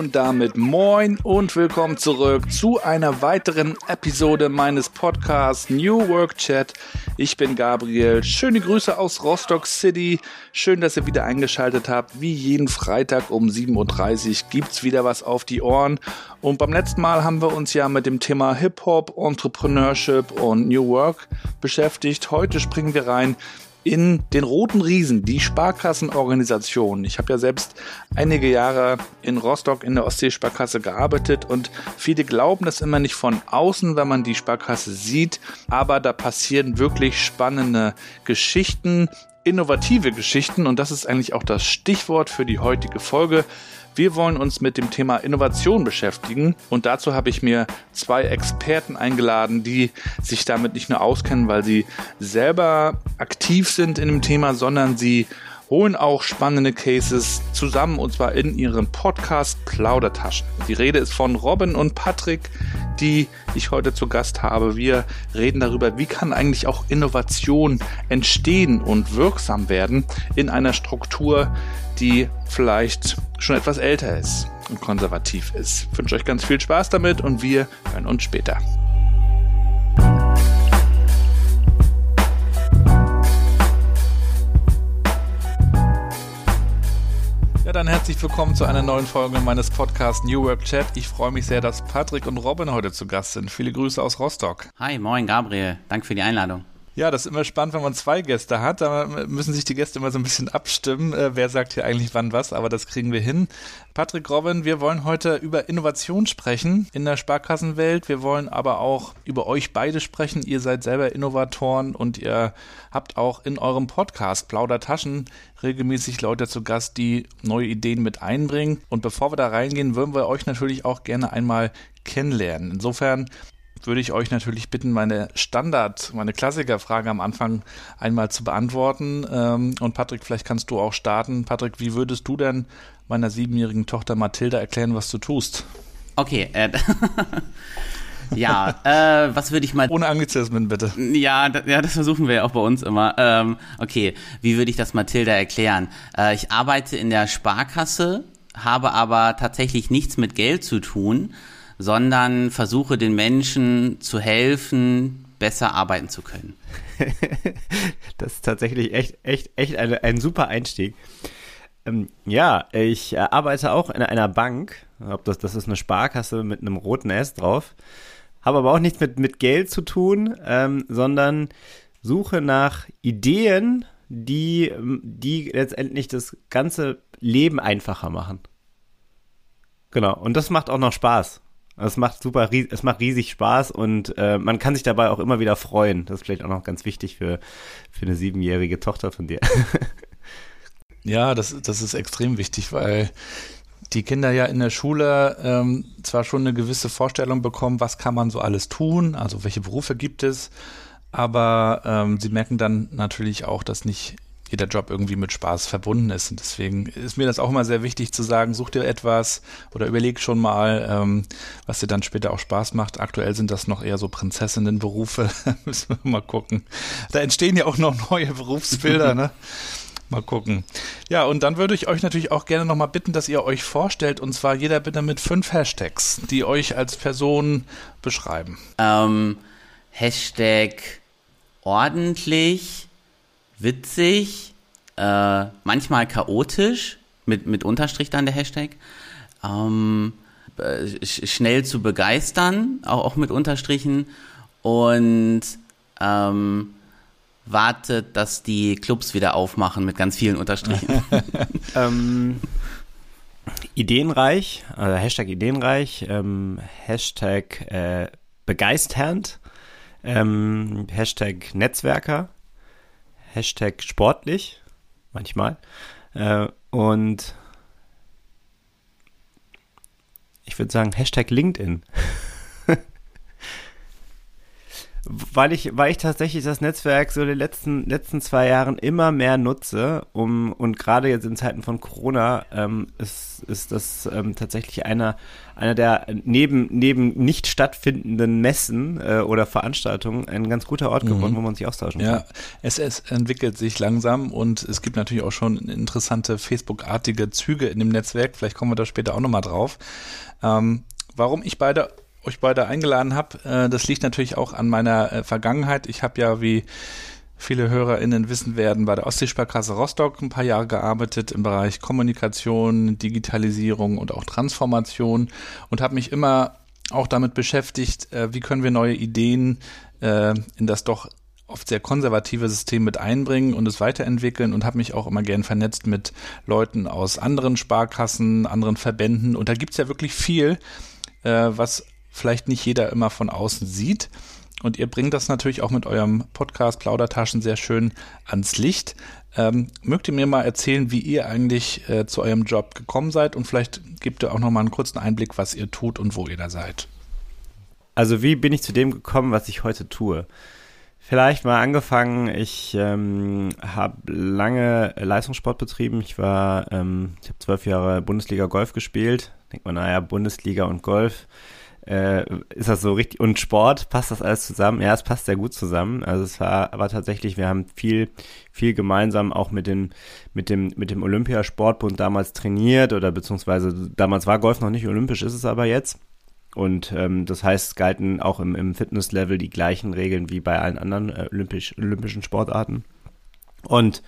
Und damit moin und willkommen zurück zu einer weiteren Episode meines Podcasts New Work Chat. Ich bin Gabriel. Schöne Grüße aus Rostock City. Schön, dass ihr wieder eingeschaltet habt. Wie jeden Freitag um 7.30 Uhr gibt's wieder was auf die Ohren. Und beim letzten Mal haben wir uns ja mit dem Thema Hip-Hop, Entrepreneurship und New Work beschäftigt. Heute springen wir rein in den Roten Riesen, die Sparkassenorganisation. Ich habe ja selbst einige Jahre in Rostock in der Ostseesparkasse gearbeitet und viele glauben das immer nicht von außen, wenn man die Sparkasse sieht, aber da passieren wirklich spannende Geschichten, innovative Geschichten und das ist eigentlich auch das Stichwort für die heutige Folge. Wir wollen uns mit dem Thema Innovation beschäftigen. Und dazu habe ich mir zwei Experten eingeladen, die sich damit nicht nur auskennen, weil sie selber aktiv sind in dem Thema, sondern sie holen auch spannende Cases zusammen und zwar in ihren Podcast Plaudertaschen. Die Rede ist von Robin und Patrick, die ich heute zu Gast habe. Wir reden darüber, wie kann eigentlich auch Innovation entstehen und wirksam werden in einer Struktur, die vielleicht schon etwas älter ist und konservativ ist. Ich wünsche euch ganz viel Spaß damit und wir hören uns später. Ja, dann herzlich willkommen zu einer neuen Folge meines Podcasts New Work Chat. Ich freue mich sehr, dass Patrick und Robin heute zu Gast sind. Viele Grüße aus Rostock. Hi, moin Gabriel. Danke für die Einladung. Ja, das ist immer spannend, wenn man zwei Gäste hat. Da müssen sich die Gäste immer so ein bisschen abstimmen, äh, wer sagt hier eigentlich wann was, aber das kriegen wir hin. Patrick Robin, wir wollen heute über Innovation sprechen in der Sparkassenwelt. Wir wollen aber auch über euch beide sprechen. Ihr seid selber Innovatoren und ihr habt auch in eurem Podcast Plaudertaschen regelmäßig Leute zu Gast, die neue Ideen mit einbringen. Und bevor wir da reingehen, würden wir euch natürlich auch gerne einmal kennenlernen. Insofern würde ich euch natürlich bitten, meine Standard, meine Klassikerfrage am Anfang einmal zu beantworten. Ähm, und Patrick, vielleicht kannst du auch starten. Patrick, wie würdest du denn meiner siebenjährigen Tochter Mathilda erklären, was du tust? Okay, äh, ja, äh, was würde ich mal. Ohne Anglizismen, bitte. Ja, ja, das versuchen wir ja auch bei uns immer. Ähm, okay, wie würde ich das Mathilda erklären? Äh, ich arbeite in der Sparkasse, habe aber tatsächlich nichts mit Geld zu tun sondern versuche den Menschen zu helfen, besser arbeiten zu können. das ist tatsächlich echt, echt, echt eine, ein super Einstieg. Ähm, ja, ich äh, arbeite auch in einer Bank. Das, das ist eine Sparkasse mit einem roten S drauf. Habe aber auch nichts mit, mit Geld zu tun, ähm, sondern suche nach Ideen, die, die letztendlich das ganze Leben einfacher machen. Genau, und das macht auch noch Spaß. Es macht super, es macht riesig Spaß und äh, man kann sich dabei auch immer wieder freuen. Das ist vielleicht auch noch ganz wichtig für, für eine siebenjährige Tochter von dir. ja, das, das ist extrem wichtig, weil die Kinder ja in der Schule ähm, zwar schon eine gewisse Vorstellung bekommen, was kann man so alles tun, also welche Berufe gibt es, aber ähm, sie merken dann natürlich auch, dass nicht jeder Job irgendwie mit Spaß verbunden ist. Und deswegen ist mir das auch immer sehr wichtig zu sagen, such dir etwas oder überleg schon mal, ähm, was dir dann später auch Spaß macht. Aktuell sind das noch eher so Prinzessinnenberufe. Müssen wir mal gucken. Da entstehen ja auch noch neue Berufsbilder, ne? Mal gucken. Ja, und dann würde ich euch natürlich auch gerne nochmal bitten, dass ihr euch vorstellt, und zwar jeder bitte mit fünf Hashtags, die euch als Person beschreiben. Ähm, Hashtag ordentlich, witzig, äh, manchmal chaotisch, mit, mit Unterstrich dann der Hashtag. Ähm, äh, schnell zu begeistern, auch, auch mit Unterstrichen. Und ähm, wartet, dass die Clubs wieder aufmachen mit ganz vielen Unterstrichen. ähm, ideenreich, also Hashtag ideenreich, ähm, Hashtag äh, begeisternd, ähm, Hashtag Netzwerker, Hashtag sportlich, manchmal. Äh, und ich würde sagen, Hashtag LinkedIn. weil ich, weil ich tatsächlich das Netzwerk so die letzten, letzten zwei Jahren immer mehr nutze, um, und gerade jetzt in Zeiten von Corona ähm, ist, ist das ähm, tatsächlich einer, einer der neben, neben nicht stattfindenden Messen äh, oder Veranstaltungen ein ganz guter Ort geworden, mhm. wo man sich austauschen ja, kann. Ja, es, es entwickelt sich langsam und es gibt natürlich auch schon interessante Facebook-artige Züge in dem Netzwerk. Vielleicht kommen wir da später auch nochmal drauf. Ähm, warum ich beide euch beide eingeladen habe. Äh, das liegt natürlich auch an meiner äh, Vergangenheit. Ich habe ja, wie viele HörerInnen wissen werden, bei der Ostseesparkasse Rostock ein paar Jahre gearbeitet im Bereich Kommunikation, Digitalisierung und auch Transformation und habe mich immer auch damit beschäftigt, äh, wie können wir neue Ideen in das doch oft sehr konservative System mit einbringen und es weiterentwickeln und habe mich auch immer gern vernetzt mit Leuten aus anderen Sparkassen, anderen Verbänden und da gibt's ja wirklich viel, was vielleicht nicht jeder immer von außen sieht. Und ihr bringt das natürlich auch mit eurem Podcast Plaudertaschen sehr schön ans Licht. Ähm, mögt ihr mir mal erzählen, wie ihr eigentlich äh, zu eurem Job gekommen seid und vielleicht gebt ihr auch noch mal einen kurzen Einblick, was ihr tut und wo ihr da seid. Also wie bin ich zu dem gekommen, was ich heute tue? Vielleicht mal angefangen. Ich ähm, habe lange Leistungssport betrieben. Ich war, ähm, ich habe zwölf Jahre Bundesliga Golf gespielt. Denkt man, naja, Bundesliga und Golf äh, ist das so richtig, und Sport, passt das alles zusammen? Ja, es passt sehr gut zusammen. Also es war aber tatsächlich, wir haben viel, viel gemeinsam auch mit dem, mit dem, mit dem Olympiasportbund damals trainiert oder beziehungsweise damals war Golf noch nicht olympisch, ist es aber jetzt. Und ähm, das heißt, es galten auch im, im Fitnesslevel die gleichen Regeln wie bei allen anderen äh, olympisch, olympischen Sportarten. Und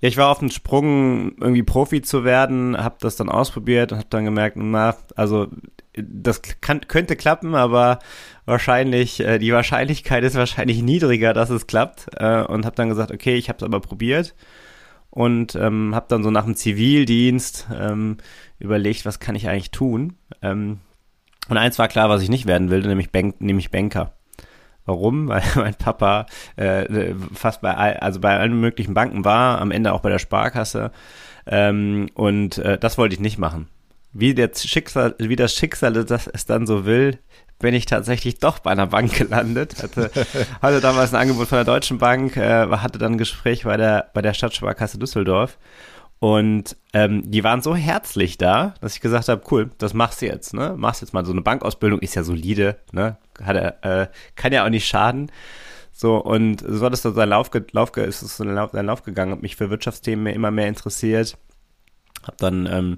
ja, ich war auf dem Sprung, irgendwie Profi zu werden, habe das dann ausprobiert und habe dann gemerkt, na, also das kann, könnte klappen, aber wahrscheinlich, äh, die Wahrscheinlichkeit ist wahrscheinlich niedriger, dass es klappt. Äh, und habe dann gesagt, okay, ich habe es aber probiert und ähm, habe dann so nach dem Zivildienst ähm, überlegt, was kann ich eigentlich tun. Ähm, und eins war klar, was ich nicht werden will, nämlich, Bank, nämlich Banker. Warum? Weil mein Papa äh, fast bei all, also bei allen möglichen Banken war, am Ende auch bei der Sparkasse. Ähm, und äh, das wollte ich nicht machen wie, der Schicksal, wie das Schicksal das es dann so will, bin ich tatsächlich doch bei einer Bank gelandet. Hatte, hatte damals ein Angebot von der Deutschen Bank, äh, hatte dann ein Gespräch bei der, bei der Stadtsparkasse Düsseldorf. Und ähm, die waren so herzlich da, dass ich gesagt habe, cool, das machst du jetzt, ne? Machst jetzt mal so eine Bankausbildung, ist ja solide, ne? Hat, äh, kann ja auch nicht schaden. So, und so hat es dann seinen Lauf, Lauf, ist es so seinen Lauf, seinen Lauf gegangen, habe mich für Wirtschaftsthemen immer mehr interessiert. Hab dann ähm,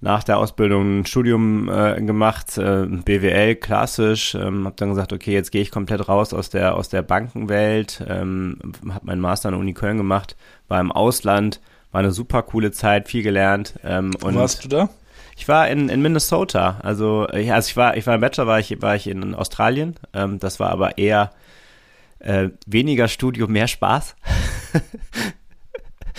nach der Ausbildung ein Studium äh, gemacht, äh, BWL klassisch, ähm, habe dann gesagt, okay, jetzt gehe ich komplett raus aus der aus der Bankenwelt, ähm, habe meinen Master an der Uni Köln gemacht, war im Ausland, war eine super coole Zeit, viel gelernt. Ähm, und Wo warst du da? Ich war in, in Minnesota, also, ja, also ich war ich war im Bachelor war ich war ich in Australien, ähm, das war aber eher äh, weniger Studium, mehr Spaß.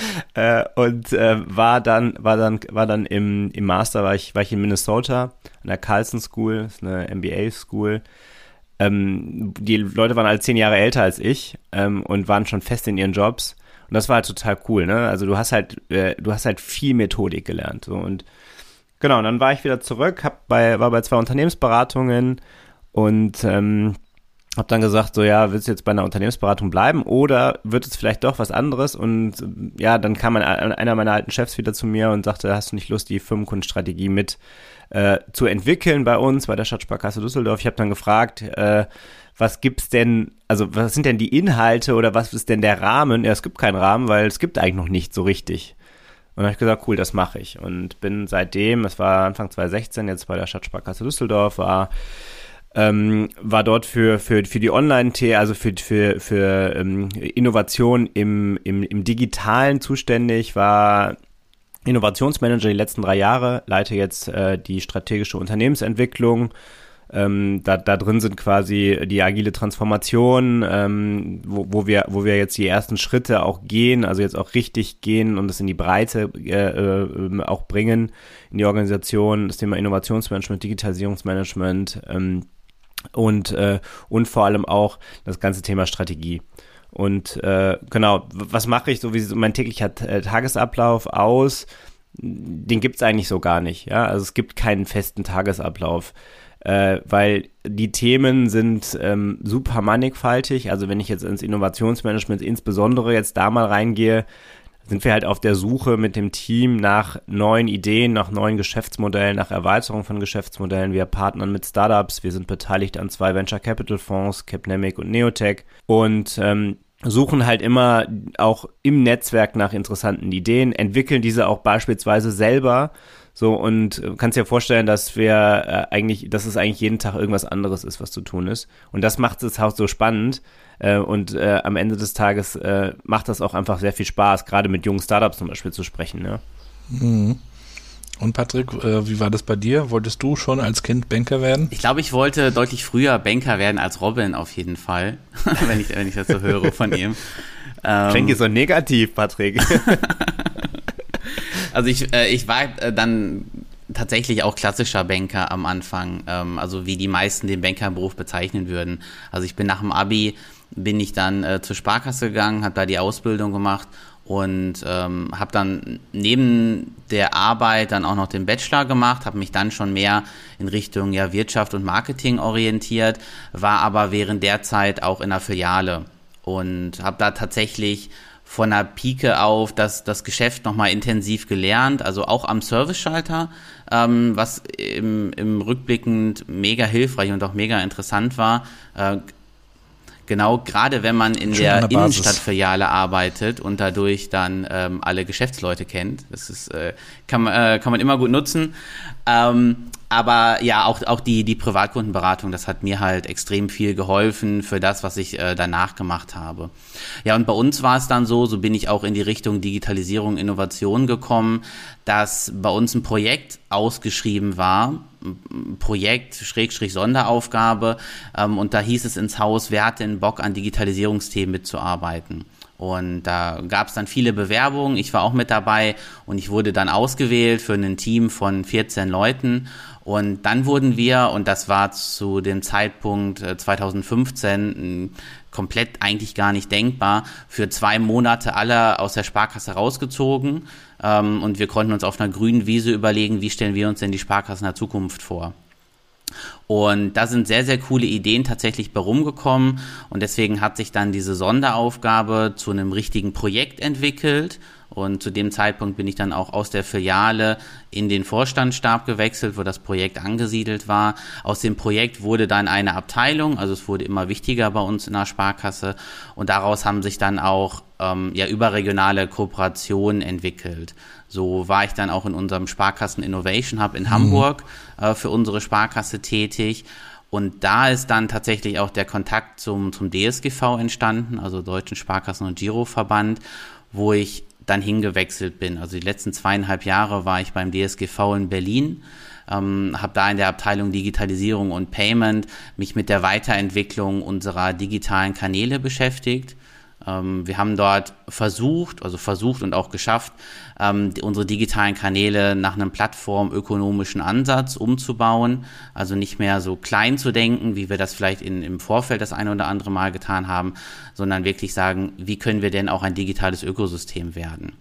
äh, und äh, war dann, war dann, war dann im, im Master, war ich, war ich in Minnesota an der Carlson School, ist eine MBA School. Ähm, die Leute waren alle zehn Jahre älter als ich ähm, und waren schon fest in ihren Jobs. Und das war halt total cool, ne? Also du hast halt, äh, du hast halt viel Methodik gelernt. So. Und genau, und dann war ich wieder zurück, hab bei, war bei zwei Unternehmensberatungen und ähm, hab dann gesagt, so ja, willst du jetzt bei einer Unternehmensberatung bleiben oder wird es vielleicht doch was anderes? Und ja, dann kam ein, einer meiner alten Chefs wieder zu mir und sagte, hast du nicht Lust, die Firmenkundenstrategie mit äh, zu entwickeln bei uns, bei der Stadtsparkasse Düsseldorf? Ich habe dann gefragt, äh, was gibt's denn, also was sind denn die Inhalte oder was ist denn der Rahmen? Ja, es gibt keinen Rahmen, weil es gibt eigentlich noch nicht so richtig. Und habe ich gesagt, cool, das mache ich. Und bin seitdem, es war Anfang 2016, jetzt bei der Stadtsparkasse Düsseldorf, war ähm, war dort für, für, für die Online-T, also für, für, für ähm, Innovation im, im, im Digitalen zuständig, war Innovationsmanager die letzten drei Jahre, leite jetzt äh, die strategische Unternehmensentwicklung. Ähm, da, da drin sind quasi die agile Transformation, ähm, wo, wo, wir, wo wir jetzt die ersten Schritte auch gehen, also jetzt auch richtig gehen und es in die Breite äh, äh, auch bringen in die Organisation, das Thema Innovationsmanagement, Digitalisierungsmanagement, ähm, und, äh, und vor allem auch das ganze Thema Strategie. Und äh, genau, was mache ich so, wie so mein täglicher äh, Tagesablauf aus? Den gibt's eigentlich so gar nicht. Ja? Also es gibt keinen festen Tagesablauf. äh, weil die Themen sind ähm, super mannigfaltig. Also wenn ich jetzt ins Innovationsmanagement insbesondere jetzt da mal reingehe, sind wir halt auf der Suche mit dem Team nach neuen Ideen, nach neuen Geschäftsmodellen, nach Erweiterung von Geschäftsmodellen. Wir partnern mit Startups, wir sind beteiligt an zwei Venture Capital Fonds, Capnemic und Neotech und ähm, suchen halt immer auch im Netzwerk nach interessanten Ideen, entwickeln diese auch beispielsweise selber. So, und kannst dir vorstellen, dass wir äh, eigentlich, dass es eigentlich jeden Tag irgendwas anderes ist, was zu tun ist. Und das macht das Haus so spannend. Äh, und äh, am Ende des Tages äh, macht das auch einfach sehr viel Spaß, gerade mit jungen Startups zum Beispiel zu sprechen. Ne? Mhm. Und Patrick, äh, wie war das bei dir? Wolltest du schon als Kind Banker werden? Ich glaube, ich wollte deutlich früher Banker werden als Robin auf jeden Fall, wenn, ich, wenn ich das so höre von ihm. Ähm, Klingt so negativ, Patrick. also ich, äh, ich war äh, dann tatsächlich auch klassischer Banker am Anfang, ähm, also wie die meisten den Bankerberuf bezeichnen würden. Also ich bin nach dem Abi, bin ich dann äh, zur Sparkasse gegangen, habe da die Ausbildung gemacht und ähm, habe dann neben der Arbeit dann auch noch den Bachelor gemacht, habe mich dann schon mehr in Richtung ja, Wirtschaft und Marketing orientiert, war aber während der Zeit auch in der Filiale und habe da tatsächlich von der Pike auf das, das Geschäft nochmal intensiv gelernt, also auch am Service-Schalter, ähm, was im, im Rückblickend mega hilfreich und auch mega interessant war. Äh, Genau, gerade wenn man in Schon der Innenstadtfiliale arbeitet und dadurch dann ähm, alle Geschäftsleute kennt. Das ist, äh, kann, man, äh, kann man immer gut nutzen. Ähm, aber ja, auch, auch die, die Privatkundenberatung, das hat mir halt extrem viel geholfen für das, was ich äh, danach gemacht habe. Ja, und bei uns war es dann so, so bin ich auch in die Richtung Digitalisierung, Innovation gekommen, dass bei uns ein Projekt ausgeschrieben war, Projekt, Schrägstrich Sonderaufgabe, ähm, und da hieß es ins Haus, wer hat denn Bock an Digitalisierungsthemen mitzuarbeiten? Und da gab es dann viele Bewerbungen. Ich war auch mit dabei und ich wurde dann ausgewählt für ein Team von 14 Leuten. Und dann wurden wir, und das war zu dem Zeitpunkt 2015 äh, komplett eigentlich gar nicht denkbar, für zwei Monate alle aus der Sparkasse rausgezogen. Ähm, und wir konnten uns auf einer grünen Wiese überlegen, wie stellen wir uns denn die Sparkasse in der Zukunft vor. Und da sind sehr, sehr coole Ideen tatsächlich bei rumgekommen. Und deswegen hat sich dann diese Sonderaufgabe zu einem richtigen Projekt entwickelt. Und zu dem Zeitpunkt bin ich dann auch aus der Filiale in den Vorstandsstab gewechselt, wo das Projekt angesiedelt war. Aus dem Projekt wurde dann eine Abteilung, also es wurde immer wichtiger bei uns in der Sparkasse. Und daraus haben sich dann auch ähm, ja, überregionale Kooperationen entwickelt. So war ich dann auch in unserem Sparkassen Innovation Hub in mhm. Hamburg äh, für unsere Sparkasse tätig. Und da ist dann tatsächlich auch der Kontakt zum, zum DSGV entstanden, also Deutschen Sparkassen- und Giroverband, wo ich dann hingewechselt bin. Also die letzten zweieinhalb Jahre war ich beim DSGV in Berlin, ähm, habe da in der Abteilung Digitalisierung und Payment mich mit der Weiterentwicklung unserer digitalen Kanäle beschäftigt. Ähm, wir haben dort versucht, also versucht und auch geschafft, ähm, unsere digitalen Kanäle nach einem plattformökonomischen Ansatz umzubauen. Also nicht mehr so klein zu denken, wie wir das vielleicht in, im Vorfeld das eine oder andere Mal getan haben, sondern wirklich sagen, wie können wir denn auch ein digitales Ökosystem werden.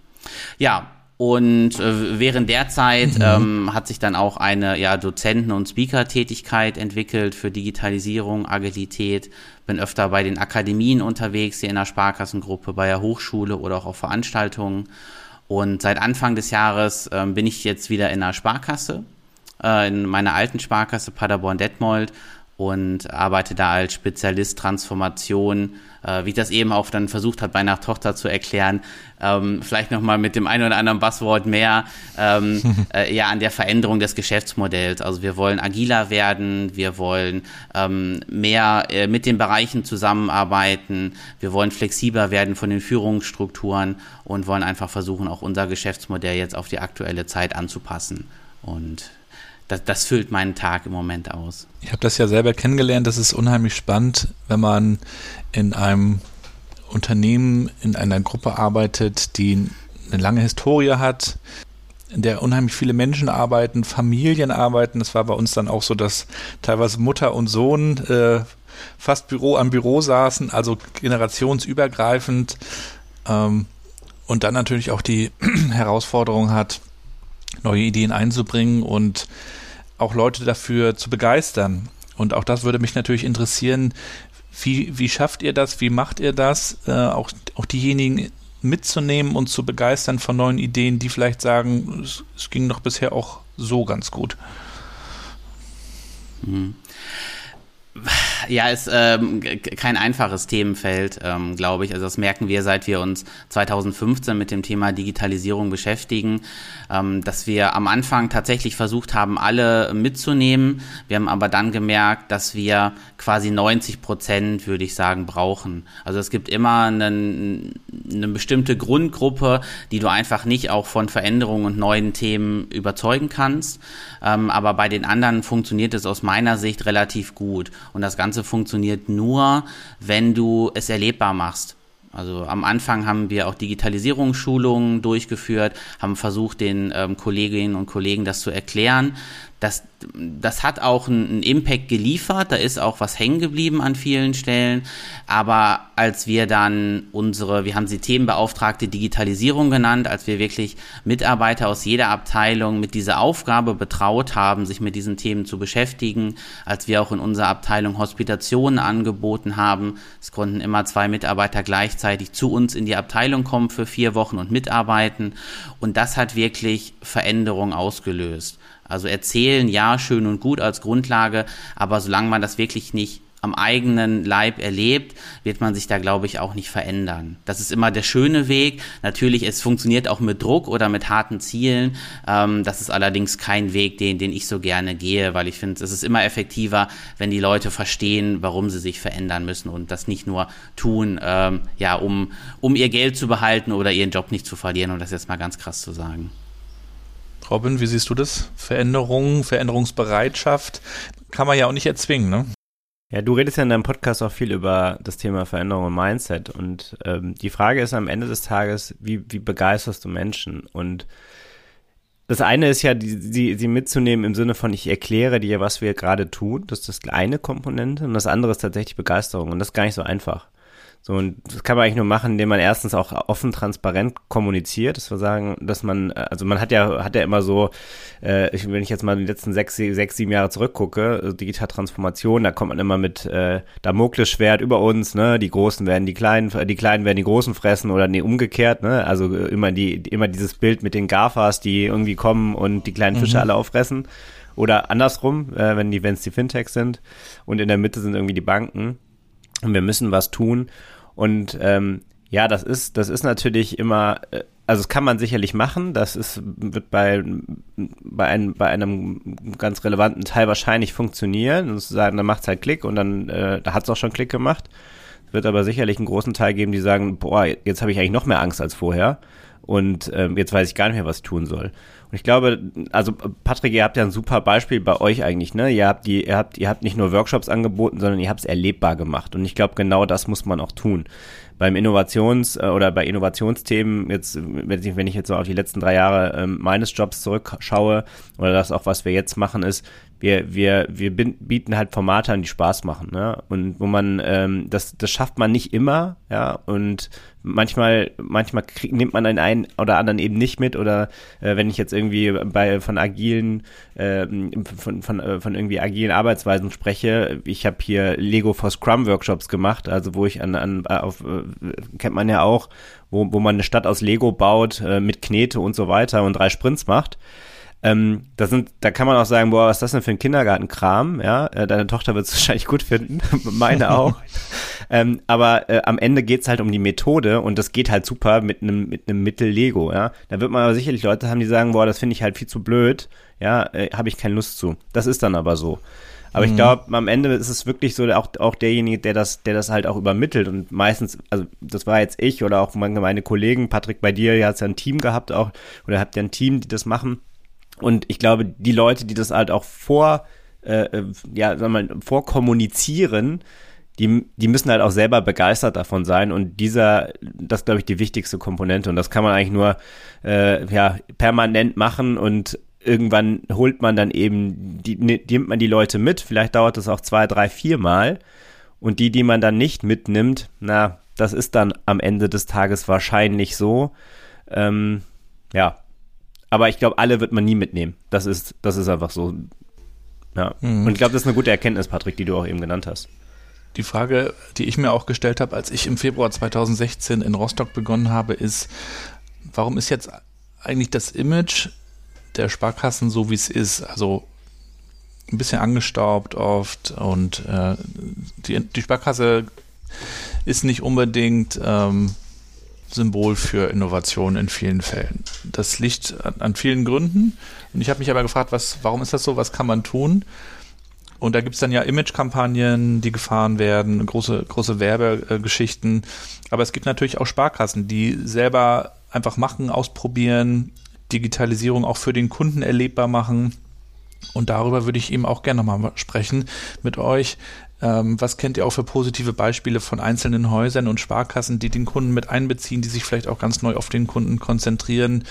Ja, und äh, während der Zeit mhm. ähm, hat sich dann auch eine ja, Dozenten- und Speaker-Tätigkeit entwickelt für Digitalisierung, Agilität. Bin öfter bei den Akademien unterwegs, hier in der Sparkassengruppe, bei der Hochschule oder auch auf Veranstaltungen. Und seit Anfang des Jahres ähm, bin ich jetzt wieder in der Sparkasse, äh, in meiner alten Sparkasse Paderborn-Detmold und arbeite da als Spezialist Transformation, äh, wie ich das eben auch dann versucht habe, bei einer Tochter zu erklären, ähm, vielleicht nochmal mit dem einen oder anderen Buzzword mehr, ähm, äh, ja, an der Veränderung des Geschäftsmodells. Also wir wollen agiler werden, wir wollen ähm, mehr äh, mit den Bereichen zusammenarbeiten, wir wollen flexibler werden von den Führungsstrukturen und wollen einfach versuchen, auch unser Geschäftsmodell jetzt auf die aktuelle Zeit anzupassen. Und das, das füllt meinen Tag im Moment aus. Ich habe das ja selber kennengelernt. Das ist unheimlich spannend, wenn man in einem Unternehmen, in einer Gruppe arbeitet, die eine lange Historie hat, in der unheimlich viele Menschen arbeiten, Familien arbeiten. Das war bei uns dann auch so, dass teilweise Mutter und Sohn äh, fast Büro an Büro saßen, also generationsübergreifend. Ähm, und dann natürlich auch die Herausforderung hat, neue Ideen einzubringen und auch Leute dafür zu begeistern. Und auch das würde mich natürlich interessieren. Wie, wie schafft ihr das? Wie macht ihr das? Äh, auch, auch diejenigen mitzunehmen und zu begeistern von neuen Ideen, die vielleicht sagen, es, es ging doch bisher auch so ganz gut. Mhm. Ja, ist ähm, kein einfaches Themenfeld, ähm, glaube ich. Also das merken wir, seit wir uns 2015 mit dem Thema Digitalisierung beschäftigen, ähm, dass wir am Anfang tatsächlich versucht haben, alle mitzunehmen. Wir haben aber dann gemerkt, dass wir quasi 90 Prozent, würde ich sagen, brauchen. Also es gibt immer einen, eine bestimmte Grundgruppe, die du einfach nicht auch von Veränderungen und neuen Themen überzeugen kannst. Ähm, aber bei den anderen funktioniert es aus meiner Sicht relativ gut. Und das Ganze funktioniert nur, wenn du es erlebbar machst. Also am Anfang haben wir auch Digitalisierungsschulungen durchgeführt, haben versucht, den ähm, Kolleginnen und Kollegen das zu erklären das, das hat auch einen Impact geliefert, da ist auch was hängen geblieben an vielen Stellen. Aber als wir dann unsere, wir haben sie Themenbeauftragte Digitalisierung genannt, als wir wirklich Mitarbeiter aus jeder Abteilung mit dieser Aufgabe betraut haben, sich mit diesen Themen zu beschäftigen, als wir auch in unserer Abteilung Hospitationen angeboten haben, es konnten immer zwei Mitarbeiter gleichzeitig zu uns in die Abteilung kommen für vier Wochen und mitarbeiten. Und das hat wirklich Veränderung ausgelöst. Also erzählen, ja, schön und gut als Grundlage, aber solange man das wirklich nicht am eigenen Leib erlebt, wird man sich da, glaube ich, auch nicht verändern. Das ist immer der schöne Weg. Natürlich, es funktioniert auch mit Druck oder mit harten Zielen. Ähm, das ist allerdings kein Weg, den, den ich so gerne gehe, weil ich finde, es ist immer effektiver, wenn die Leute verstehen, warum sie sich verändern müssen und das nicht nur tun, ähm, ja, um, um ihr Geld zu behalten oder ihren Job nicht zu verlieren, um das jetzt mal ganz krass zu sagen. Robin, wie siehst du das? Veränderung, Veränderungsbereitschaft kann man ja auch nicht erzwingen, ne? Ja, du redest ja in deinem Podcast auch viel über das Thema Veränderung und Mindset. Und ähm, die Frage ist am Ende des Tages, wie, wie begeisterst du Menschen? Und das eine ist ja, die, die, sie mitzunehmen im Sinne von, ich erkläre dir, was wir gerade tun. Das ist das eine Komponente. Und das andere ist tatsächlich Begeisterung. Und das ist gar nicht so einfach. So, und das kann man eigentlich nur machen, indem man erstens auch offen, transparent kommuniziert, dass wir sagen, dass man, also man hat ja, hat ja immer so, äh, ich, wenn ich jetzt mal die letzten sechs, sechs, sieben Jahre zurückgucke, also Digital Transformation, da kommt man immer mit äh, Damoklesschwert über uns, ne, die Großen werden die Kleinen, die Kleinen werden die Großen fressen oder nee, umgekehrt, ne, also immer die, immer dieses Bild mit den GAFAs, die irgendwie kommen und die kleinen Fische mhm. alle auffressen. Oder andersrum, äh, wenn die, wenn es die Fintechs sind und in der Mitte sind irgendwie die Banken und wir müssen was tun. Und ähm, ja, das ist, das ist natürlich immer, äh, also das kann man sicherlich machen. Das ist, wird bei, bei, einem, bei einem ganz relevanten Teil wahrscheinlich funktionieren. Und sagen, dann macht es halt Klick und dann, äh, da hat es auch schon Klick gemacht. Wird aber sicherlich einen großen Teil geben, die sagen, boah, jetzt habe ich eigentlich noch mehr Angst als vorher. Und ähm, jetzt weiß ich gar nicht mehr, was ich tun soll. Und ich glaube, also Patrick, ihr habt ja ein super Beispiel bei euch eigentlich, ne? Ihr habt die, ihr habt, ihr habt nicht nur Workshops angeboten, sondern ihr habt es erlebbar gemacht. Und ich glaube, genau das muss man auch tun. Beim Innovations- äh, oder bei Innovationsthemen, jetzt, wenn ich, jetzt so auf die letzten drei Jahre ähm, meines Jobs zurückschaue, oder das auch, was wir jetzt machen, ist, wir, wir, wir bieten halt Formate an, die Spaß machen, ne? Und wo man, ähm, das, das schafft man nicht immer, ja, und manchmal, manchmal krieg, nimmt man den einen oder anderen eben nicht mit oder äh, wenn ich jetzt irgendwie bei von agilen, äh, von, von, äh, von irgendwie agilen Arbeitsweisen spreche, ich habe hier Lego for Scrum Workshops gemacht, also wo ich an, an auf, äh, kennt man ja auch, wo, wo man eine Stadt aus Lego baut, äh, mit Knete und so weiter und drei Sprints macht. Ähm, da sind, da kann man auch sagen, boah, was ist das denn für ein Kindergartenkram? Ja, äh, deine Tochter wird es wahrscheinlich gut finden, meine auch. ähm, aber äh, am Ende geht's halt um die Methode und das geht halt super mit einem mit einem Mittel Lego. Ja, da wird man aber sicherlich Leute haben, die sagen, boah, das finde ich halt viel zu blöd. Ja, äh, habe ich keine Lust zu. Das ist dann aber so. Aber mhm. ich glaube, am Ende ist es wirklich so, auch, auch derjenige, der das, der das halt auch übermittelt und meistens, also das war jetzt ich oder auch meine Kollegen, Patrick, bei dir, ihr habt ja ein Team gehabt auch, oder habt ja ein Team, die das machen und ich glaube, die Leute, die das halt auch vor, äh, äh ja, sagen wir mal, vorkommunizieren, die, die müssen halt auch selber begeistert davon sein. Und dieser, das ist, glaube ich, die wichtigste Komponente. Und das kann man eigentlich nur äh, ja, permanent machen und irgendwann holt man dann eben, die, nimmt man die Leute mit. Vielleicht dauert das auch zwei, drei, vier Mal. Und die, die man dann nicht mitnimmt, na, das ist dann am Ende des Tages wahrscheinlich so. Ähm, ja, aber ich glaube, alle wird man nie mitnehmen. Das ist, das ist einfach so. Ja. Mhm. Und ich glaube, das ist eine gute Erkenntnis, Patrick, die du auch eben genannt hast. Die Frage, die ich mir auch gestellt habe, als ich im Februar 2016 in Rostock begonnen habe, ist, warum ist jetzt eigentlich das Image der Sparkassen so, wie es ist? Also ein bisschen angestaubt oft und äh, die, die Sparkasse ist nicht unbedingt ähm, Symbol für Innovation in vielen Fällen. Das liegt an, vielen Gründen und ich habe mich aber gefragt, was, warum ist das so, was kann man tun? Und da gibt es dann ja Imagekampagnen, die gefahren werden, große, große Werbegeschichten. Aber es gibt natürlich auch Sparkassen, die selber einfach machen, ausprobieren, Digitalisierung auch für den Kunden erlebbar machen. Und darüber würde ich eben auch gerne nochmal sprechen mit euch. Ähm, was kennt ihr auch für positive Beispiele von einzelnen Häusern und Sparkassen, die den Kunden mit einbeziehen, die sich vielleicht auch ganz neu auf den Kunden konzentrieren,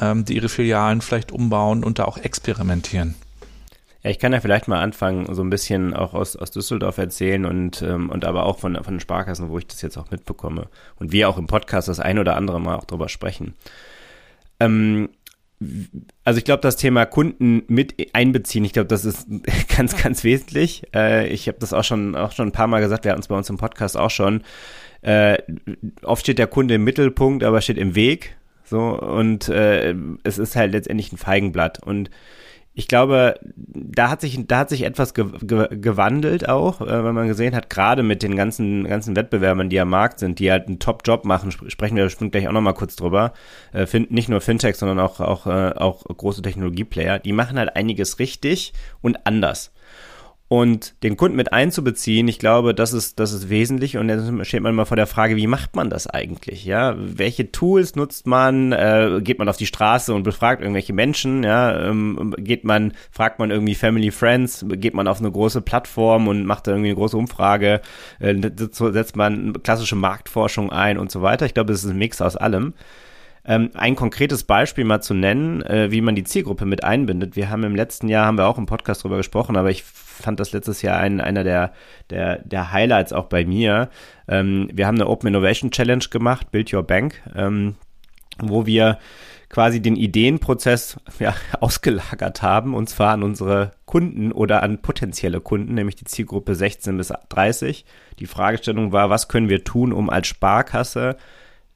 ähm, die ihre Filialen vielleicht umbauen und da auch experimentieren? Ja, ich kann ja vielleicht mal anfangen, so ein bisschen auch aus, aus Düsseldorf erzählen und, ähm, und aber auch von, von den Sparkassen, wo ich das jetzt auch mitbekomme. Und wir auch im Podcast das ein oder andere Mal auch drüber sprechen. Ähm, also ich glaube, das Thema Kunden mit einbeziehen, ich glaube, das ist ganz, ganz wesentlich. Äh, ich habe das auch schon, auch schon ein paar Mal gesagt, wir hatten es bei uns im Podcast auch schon. Äh, oft steht der Kunde im Mittelpunkt, aber steht im Weg. So, und äh, es ist halt letztendlich ein Feigenblatt. Und ich glaube, da hat sich, da hat sich etwas ge ge gewandelt auch, äh, wenn man gesehen hat, gerade mit den ganzen, ganzen Wettbewerbern, die am Markt sind, die halt einen Top-Job machen, sp sprechen wir bestimmt gleich auch nochmal kurz drüber. Äh, nicht nur Fintech, sondern auch, auch, äh, auch große Technologieplayer, die machen halt einiges richtig und anders. Und den Kunden mit einzubeziehen, ich glaube, das ist, das ist wesentlich. Und jetzt steht man mal vor der Frage, wie macht man das eigentlich? Ja, welche Tools nutzt man? Äh, geht man auf die Straße und befragt irgendwelche Menschen? Ja, ähm, geht man, fragt man irgendwie Family Friends? Geht man auf eine große Plattform und macht da irgendwie eine große Umfrage? Äh, setzt man klassische Marktforschung ein und so weiter? Ich glaube, das ist ein Mix aus allem. Ähm, ein konkretes Beispiel mal zu nennen, äh, wie man die Zielgruppe mit einbindet. Wir haben im letzten Jahr, haben wir auch im Podcast drüber gesprochen, aber ich fand das letztes Jahr ein, einer der, der, der Highlights auch bei mir. Ähm, wir haben eine Open Innovation Challenge gemacht, Build Your Bank, ähm, wo wir quasi den Ideenprozess ja, ausgelagert haben, und zwar an unsere Kunden oder an potenzielle Kunden, nämlich die Zielgruppe 16 bis 30. Die Fragestellung war, was können wir tun, um als Sparkasse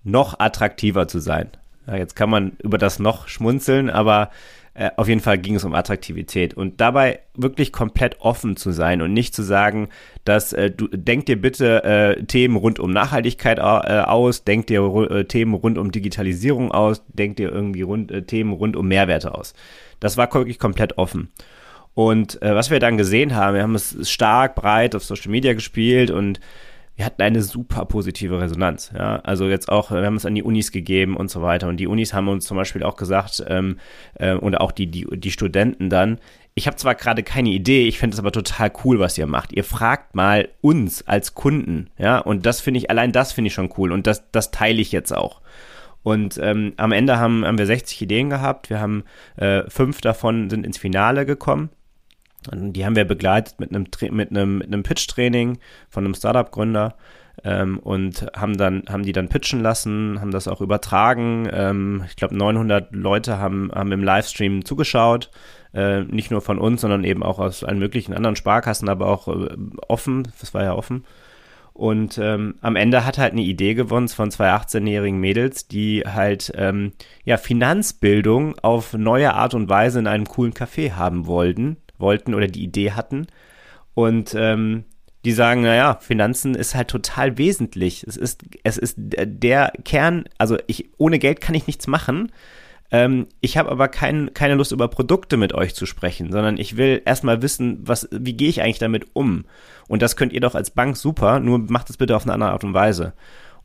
noch attraktiver zu sein. Ja, jetzt kann man über das noch schmunzeln, aber äh, auf jeden Fall ging es um Attraktivität und dabei wirklich komplett offen zu sein und nicht zu sagen, dass äh, du denk dir bitte äh, Themen rund um Nachhaltigkeit äh, aus, denk dir äh, Themen rund um Digitalisierung aus, denk dir irgendwie rund, äh, Themen rund um Mehrwerte aus. Das war wirklich komplett offen. Und was wir dann gesehen haben, wir haben es stark breit auf Social Media gespielt und wir hatten eine super positive Resonanz. Ja? Also jetzt auch, wir haben es an die Unis gegeben und so weiter. Und die Unis haben uns zum Beispiel auch gesagt, ähm, äh, und auch die, die, die Studenten dann, ich habe zwar gerade keine Idee, ich finde es aber total cool, was ihr macht. Ihr fragt mal uns als Kunden, ja, und das finde ich, allein das finde ich schon cool und das, das teile ich jetzt auch. Und ähm, am Ende haben, haben wir 60 Ideen gehabt. Wir haben äh, fünf davon sind ins Finale gekommen. Die haben wir begleitet mit einem, mit einem, mit einem Pitch-Training von einem Startup-Gründer ähm, und haben dann, haben die dann pitchen lassen, haben das auch übertragen. Ähm, ich glaube, 900 Leute haben, haben im Livestream zugeschaut. Äh, nicht nur von uns, sondern eben auch aus allen möglichen anderen Sparkassen, aber auch äh, offen. Das war ja offen. Und ähm, am Ende hat halt eine Idee gewonnen von zwei 18-jährigen Mädels, die halt ähm, ja Finanzbildung auf neue Art und Weise in einem coolen Café haben wollten wollten oder die Idee hatten. Und ähm, die sagen, naja, Finanzen ist halt total wesentlich. Es ist, es ist der Kern, also ich, ohne Geld kann ich nichts machen. Ähm, ich habe aber kein, keine Lust, über Produkte mit euch zu sprechen, sondern ich will erstmal wissen, was, wie gehe ich eigentlich damit um? Und das könnt ihr doch als Bank super, nur macht es bitte auf eine andere Art und Weise.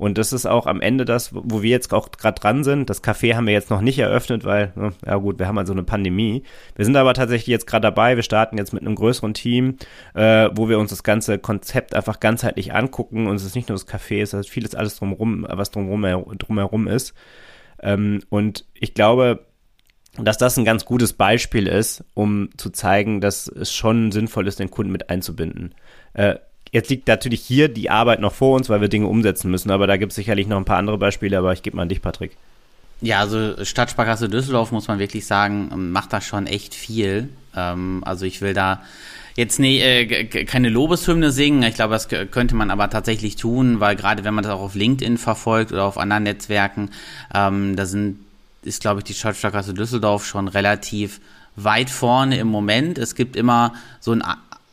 Und das ist auch am Ende das, wo wir jetzt auch gerade dran sind. Das Café haben wir jetzt noch nicht eröffnet, weil, ne, ja gut, wir haben also eine Pandemie. Wir sind aber tatsächlich jetzt gerade dabei. Wir starten jetzt mit einem größeren Team, äh, wo wir uns das ganze Konzept einfach ganzheitlich angucken. Und es ist nicht nur das Café, es ist vieles alles drumherum, was drumherum, drumherum ist. Ähm, und ich glaube, dass das ein ganz gutes Beispiel ist, um zu zeigen, dass es schon sinnvoll ist, den Kunden mit einzubinden. Äh, Jetzt liegt natürlich hier die Arbeit noch vor uns, weil wir Dinge umsetzen müssen, aber da gibt es sicherlich noch ein paar andere Beispiele, aber ich gebe mal an dich, Patrick. Ja, also Stadtsparkasse Düsseldorf muss man wirklich sagen, macht da schon echt viel. Ähm, also ich will da jetzt nee, äh, keine Lobeshymne singen. Ich glaube, das könnte man aber tatsächlich tun, weil gerade wenn man das auch auf LinkedIn verfolgt oder auf anderen Netzwerken, ähm, da sind, ist, glaube ich, die Stadtsparkasse Düsseldorf schon relativ weit vorne im Moment. Es gibt immer so ein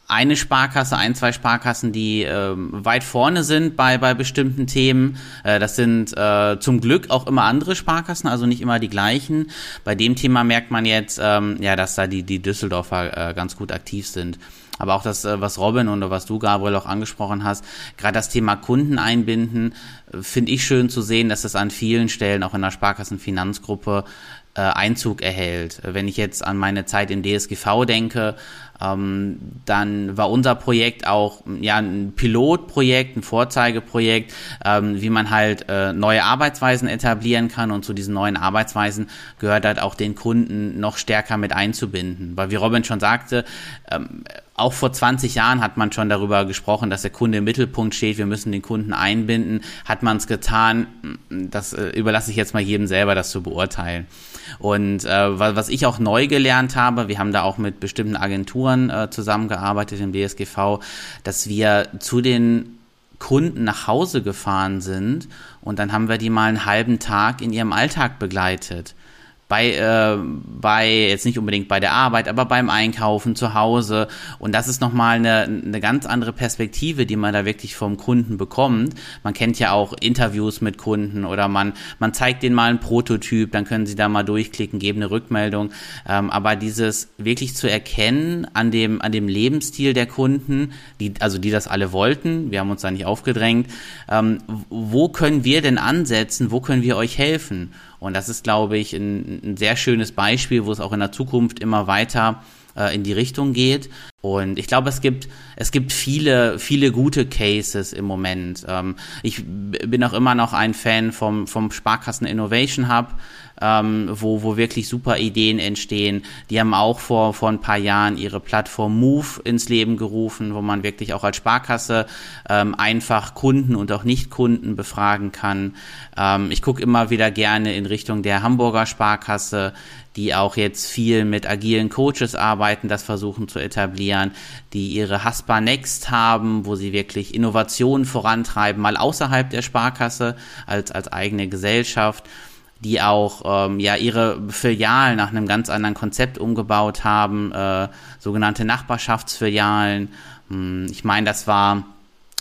eine Sparkasse, ein, zwei Sparkassen, die ähm, weit vorne sind bei, bei bestimmten Themen. Äh, das sind äh, zum Glück auch immer andere Sparkassen, also nicht immer die gleichen. Bei dem Thema merkt man jetzt, ähm, ja, dass da die, die Düsseldorfer äh, ganz gut aktiv sind. Aber auch das, äh, was Robin und was du, Gabriel, auch angesprochen hast, gerade das Thema Kunden einbinden, äh, finde ich schön zu sehen, dass das an vielen Stellen auch in der Sparkassenfinanzgruppe äh, Einzug erhält. Wenn ich jetzt an meine Zeit im DSGV denke, ähm, dann war unser Projekt auch ja ein Pilotprojekt, ein Vorzeigeprojekt, ähm, wie man halt äh, neue Arbeitsweisen etablieren kann und zu diesen neuen Arbeitsweisen gehört halt auch den Kunden noch stärker mit einzubinden. Weil wie Robin schon sagte, ähm, auch vor 20 Jahren hat man schon darüber gesprochen, dass der Kunde im Mittelpunkt steht, wir müssen den Kunden einbinden. Hat man es getan? Das äh, überlasse ich jetzt mal jedem selber, das zu beurteilen. Und äh, was ich auch neu gelernt habe, wir haben da auch mit bestimmten Agenturen äh, zusammengearbeitet im DSGV, dass wir zu den Kunden nach Hause gefahren sind und dann haben wir die mal einen halben Tag in ihrem Alltag begleitet bei, äh, bei, jetzt nicht unbedingt bei der Arbeit, aber beim Einkaufen zu Hause. Und das ist nochmal eine, eine ganz andere Perspektive, die man da wirklich vom Kunden bekommt. Man kennt ja auch Interviews mit Kunden oder man, man zeigt denen mal einen Prototyp, dann können sie da mal durchklicken, geben eine Rückmeldung. Ähm, aber dieses wirklich zu erkennen an dem, an dem Lebensstil der Kunden, die, also die das alle wollten, wir haben uns da nicht aufgedrängt, ähm, wo können wir denn ansetzen, wo können wir euch helfen? Und das ist, glaube ich, ein, ein sehr schönes Beispiel, wo es auch in der Zukunft immer weiter äh, in die Richtung geht. Und ich glaube, es gibt, es gibt viele, viele gute Cases im Moment. Ähm, ich bin auch immer noch ein Fan vom, vom Sparkassen Innovation Hub ähm, wo, wo wirklich super Ideen entstehen. Die haben auch vor, vor ein paar Jahren ihre Plattform Move ins Leben gerufen, wo man wirklich auch als Sparkasse ähm, einfach Kunden und auch Nicht-Kunden befragen kann. Ähm, ich gucke immer wieder gerne in Richtung der Hamburger Sparkasse, die auch jetzt viel mit agilen Coaches arbeiten, das versuchen zu etablieren, die ihre Haspa Next haben, wo sie wirklich Innovationen vorantreiben, mal außerhalb der Sparkasse als, als eigene Gesellschaft die auch ähm, ja ihre Filialen nach einem ganz anderen Konzept umgebaut haben, äh, sogenannte Nachbarschaftsfilialen. Hm, ich meine, das war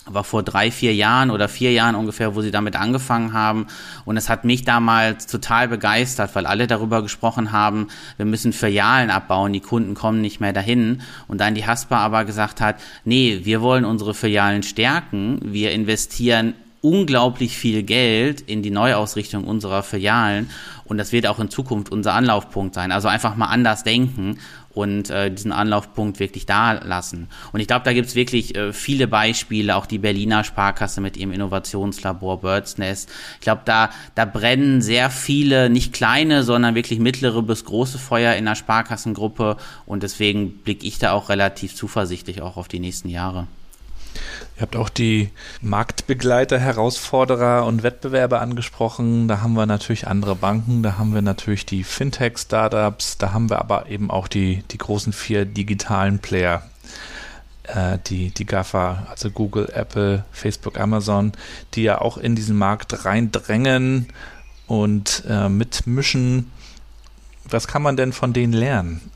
war vor drei, vier Jahren oder vier Jahren ungefähr, wo sie damit angefangen haben. Und es hat mich damals total begeistert, weil alle darüber gesprochen haben, wir müssen Filialen abbauen, die Kunden kommen nicht mehr dahin. Und dann die Haspa aber gesagt hat, nee, wir wollen unsere Filialen stärken, wir investieren unglaublich viel Geld in die Neuausrichtung unserer Filialen und das wird auch in Zukunft unser Anlaufpunkt sein. Also einfach mal anders denken und äh, diesen Anlaufpunkt wirklich da lassen. Und ich glaube, da gibt es wirklich äh, viele Beispiele, auch die Berliner Sparkasse mit ihrem Innovationslabor Birds Nest. Ich glaube, da, da brennen sehr viele, nicht kleine, sondern wirklich mittlere bis große Feuer in der Sparkassengruppe und deswegen blicke ich da auch relativ zuversichtlich auch auf die nächsten Jahre. Ihr habt auch die Marktbegleiter, Herausforderer und Wettbewerber angesprochen. Da haben wir natürlich andere Banken, da haben wir natürlich die Fintech-Startups, da haben wir aber eben auch die, die großen vier digitalen Player, äh, die, die GAFA, also Google, Apple, Facebook, Amazon, die ja auch in diesen Markt reindrängen und äh, mitmischen. Was kann man denn von denen lernen?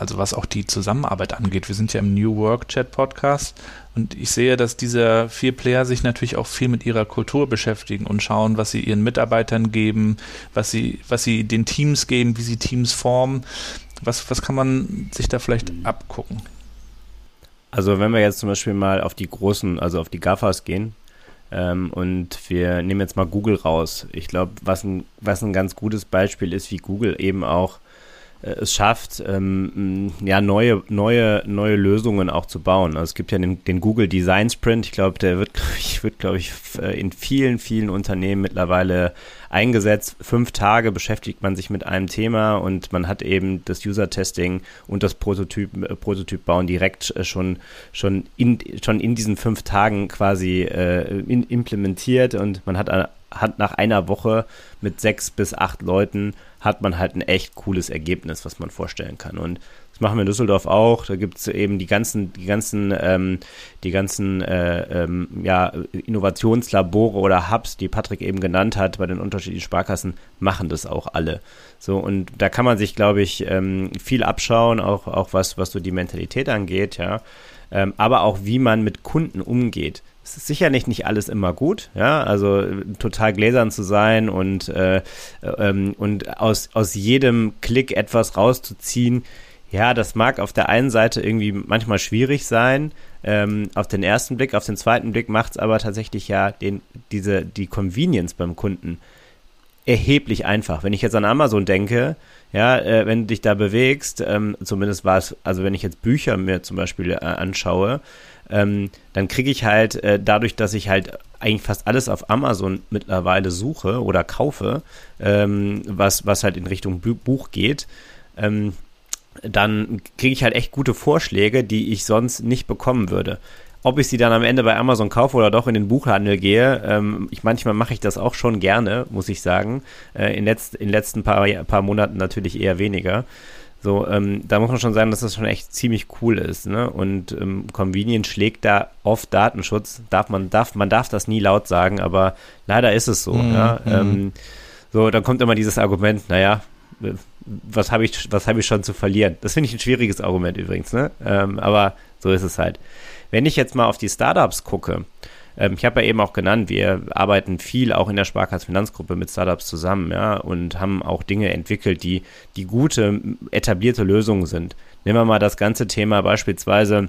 Also was auch die Zusammenarbeit angeht. Wir sind ja im New Work Chat Podcast und ich sehe, dass diese vier Player sich natürlich auch viel mit ihrer Kultur beschäftigen und schauen, was sie ihren Mitarbeitern geben, was sie, was sie den Teams geben, wie sie Teams formen. Was, was kann man sich da vielleicht abgucken? Also wenn wir jetzt zum Beispiel mal auf die großen, also auf die GAFAs gehen, ähm, und wir nehmen jetzt mal Google raus. Ich glaube, was ein, was ein ganz gutes Beispiel ist, wie Google eben auch es schafft, ähm, ja, neue, neue, neue Lösungen auch zu bauen. Also es gibt ja den, den Google Design Sprint. Ich glaube, der wird, ich wird, glaube ich, in vielen, vielen Unternehmen mittlerweile eingesetzt. Fünf Tage beschäftigt man sich mit einem Thema und man hat eben das User-Testing und das Prototyp, äh, Prototypbauen direkt äh, schon, schon, in, schon in diesen fünf Tagen quasi äh, in, implementiert und man hat hat nach einer Woche mit sechs bis acht Leuten hat man halt ein echt cooles Ergebnis, was man vorstellen kann. Und das machen wir in Düsseldorf auch. Da gibt es eben die ganzen, die ganzen, ähm, die ganzen äh, ähm, ja, Innovationslabore oder Hubs, die Patrick eben genannt hat, bei den unterschiedlichen Sparkassen, machen das auch alle. So, und da kann man sich, glaube ich, ähm, viel abschauen, auch, auch was, was so die Mentalität angeht, ja. Ähm, aber auch wie man mit Kunden umgeht ist sicherlich nicht alles immer gut, ja, also total gläsern zu sein und, äh, ähm, und aus, aus jedem Klick etwas rauszuziehen, ja, das mag auf der einen Seite irgendwie manchmal schwierig sein, ähm, auf den ersten Blick, auf den zweiten Blick macht es aber tatsächlich ja den, diese, die Convenience beim Kunden erheblich einfach. Wenn ich jetzt an Amazon denke, ja, äh, wenn du dich da bewegst, ähm, zumindest war es, also wenn ich jetzt Bücher mir zum Beispiel äh, anschaue, ähm, dann kriege ich halt äh, dadurch, dass ich halt eigentlich fast alles auf Amazon mittlerweile suche oder kaufe, ähm, was, was halt in Richtung Buch geht, ähm, dann kriege ich halt echt gute Vorschläge, die ich sonst nicht bekommen würde. Ob ich sie dann am Ende bei Amazon kaufe oder doch in den Buchhandel gehe, ähm, ich manchmal mache ich das auch schon gerne, muss ich sagen. Äh, in, letzt, in den letzten paar, paar Monaten natürlich eher weniger. So, ähm, da muss man schon sagen, dass das schon echt ziemlich cool ist. Ne? Und ähm, Convenience schlägt da oft Datenschutz. Darf man, darf, man darf das nie laut sagen, aber leider ist es so. Mhm. Ja? Ähm, so, dann kommt immer dieses Argument, naja, was habe ich, was habe ich schon zu verlieren? Das finde ich ein schwieriges Argument übrigens, ne? Ähm, aber so ist es halt. Wenn ich jetzt mal auf die Startups gucke, ähm, ich habe ja eben auch genannt, wir arbeiten viel auch in der Sparkasse Finanzgruppe mit Startups zusammen, ja, und haben auch Dinge entwickelt, die, die gute, etablierte Lösungen sind. Nehmen wir mal das ganze Thema beispielsweise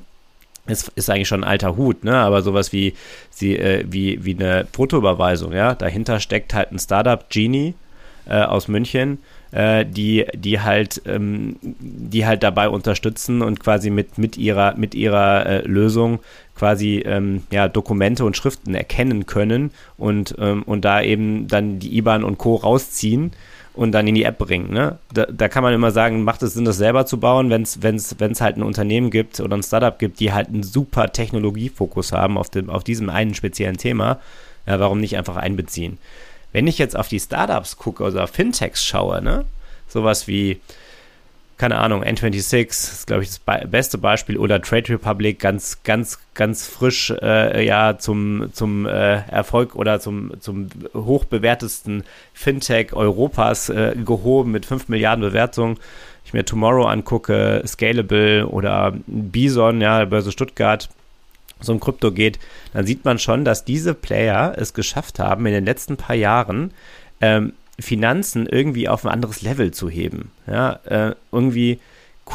ist, ist eigentlich schon ein alter Hut, ne? Aber sowas wie, äh, wie, wie eine Bruttoüberweisung, ja. Dahinter steckt halt ein Startup Genie äh, aus München, äh, die, die halt, ähm, die halt dabei unterstützen und quasi mit, mit ihrer, mit ihrer äh, Lösung quasi ähm, ja, Dokumente und Schriften erkennen können und, ähm, und da eben dann die IBAN und Co. rausziehen und dann in die App bringen. Ne? Da, da kann man immer sagen, macht es Sinn, das selber zu bauen, wenn es wenn's, wenn's halt ein Unternehmen gibt oder ein Startup gibt, die halt einen super Technologiefokus haben auf, dem, auf diesem einen speziellen Thema. Ja, warum nicht einfach einbeziehen? Wenn ich jetzt auf die Startups gucke oder auf Fintechs schaue, ne? sowas wie keine Ahnung, N26 ist, glaube ich, das be beste Beispiel oder Trade Republic ganz, ganz, ganz frisch äh, ja zum, zum äh, Erfolg oder zum, zum hochbewertesten Fintech Europas äh, gehoben mit 5 Milliarden Bewertungen. Ich mir Tomorrow angucke, Scalable oder Bison, ja, Börse Stuttgart, so ein Krypto geht, dann sieht man schon, dass diese Player es geschafft haben, in den letzten paar Jahren ähm, Finanzen irgendwie auf ein anderes Level zu heben. Ja, äh, irgendwie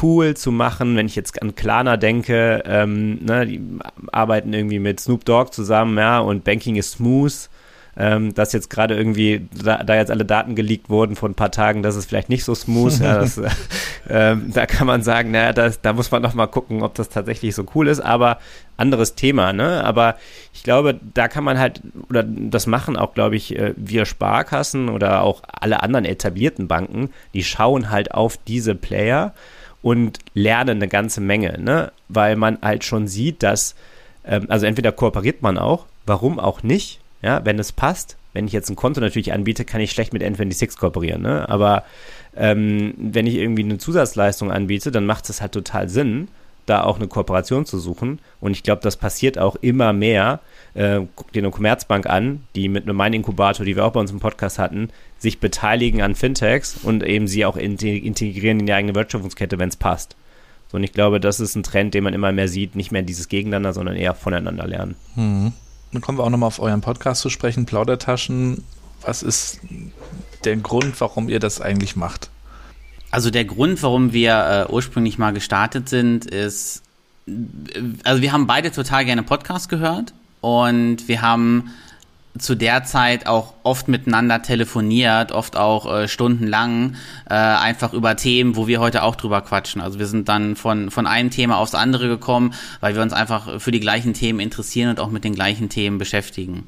cool zu machen, wenn ich jetzt an Klarna denke, ähm, ne, die arbeiten irgendwie mit Snoop Dogg zusammen, ja, und Banking is smooth ähm, dass jetzt gerade irgendwie, da, da, jetzt alle Daten geleakt wurden vor ein paar Tagen, das ist vielleicht nicht so smooth. ja, das, äh, ähm, da kann man sagen, naja, das, da muss man noch mal gucken, ob das tatsächlich so cool ist, aber anderes Thema, ne? Aber ich glaube, da kann man halt, oder das machen auch, glaube ich, äh, wir Sparkassen oder auch alle anderen etablierten Banken, die schauen halt auf diese Player und lernen eine ganze Menge, ne? Weil man halt schon sieht, dass, ähm, also entweder kooperiert man auch, warum auch nicht, ja, wenn es passt. Wenn ich jetzt ein Konto natürlich anbiete, kann ich schlecht mit N26 kooperieren, ne? Aber ähm, wenn ich irgendwie eine Zusatzleistung anbiete, dann macht es halt total Sinn, da auch eine Kooperation zu suchen. Und ich glaube, das passiert auch immer mehr. Äh, guck dir eine Commerzbank an, die mit einem Mein-Inkubator, die wir auch bei uns im Podcast hatten, sich beteiligen an Fintechs und eben sie auch integrieren in die eigene Wertschöpfungskette, wenn es passt. So, und ich glaube, das ist ein Trend, den man immer mehr sieht, nicht mehr dieses Gegeneinander, sondern eher voneinander lernen. Mhm. Dann kommen wir auch nochmal auf euren Podcast zu sprechen, Plaudertaschen. Was ist der Grund, warum ihr das eigentlich macht? Also der Grund, warum wir äh, ursprünglich mal gestartet sind, ist, also wir haben beide total gerne Podcast gehört und wir haben zu der Zeit auch oft miteinander telefoniert, oft auch äh, stundenlang, äh, einfach über Themen, wo wir heute auch drüber quatschen. Also wir sind dann von, von einem Thema aufs andere gekommen, weil wir uns einfach für die gleichen Themen interessieren und auch mit den gleichen Themen beschäftigen.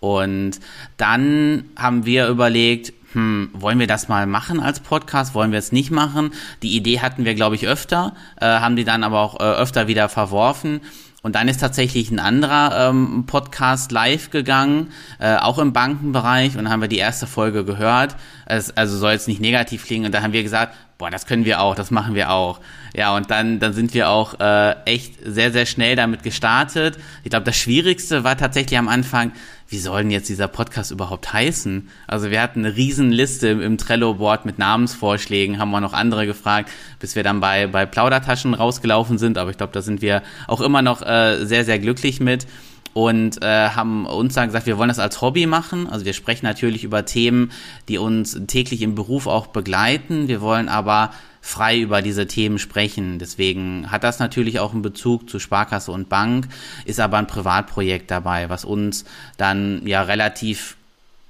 Und dann haben wir überlegt, hm, wollen wir das mal machen als Podcast? Wollen wir es nicht machen? Die Idee hatten wir, glaube ich, öfter, äh, haben die dann aber auch äh, öfter wieder verworfen Und dann ist tatsächlich ein anderer ähm, Podcast live gegangen, äh, auch im Bankenbereich. Und haben wir die erste Folge gehört. Es, also soll jetzt nicht negativ klingen. Und da haben wir gesagt, boah, das können wir auch, das machen wir auch. Ja, und dann, dann sind wir auch äh, echt sehr, sehr schnell damit gestartet. Ich glaube, das Schwierigste war tatsächlich am Anfang, wie soll denn jetzt dieser Podcast überhaupt heißen? Also wir hatten eine riesen Liste im, im Trello-Board mit Namensvorschlägen, haben wir noch andere gefragt, bis wir dann bei, bei Plaudertaschen rausgelaufen sind. Aber ich glaube, da sind wir auch immer noch äh, sehr, sehr glücklich mit und äh, haben uns dann gesagt, wir wollen das als Hobby machen. Also wir sprechen natürlich über Themen, die uns täglich im Beruf auch begleiten. Wir wollen aber frei über diese Themen sprechen. Deswegen hat das natürlich auch einen Bezug zu Sparkasse und Bank, ist aber ein Privatprojekt dabei, was uns dann ja relativ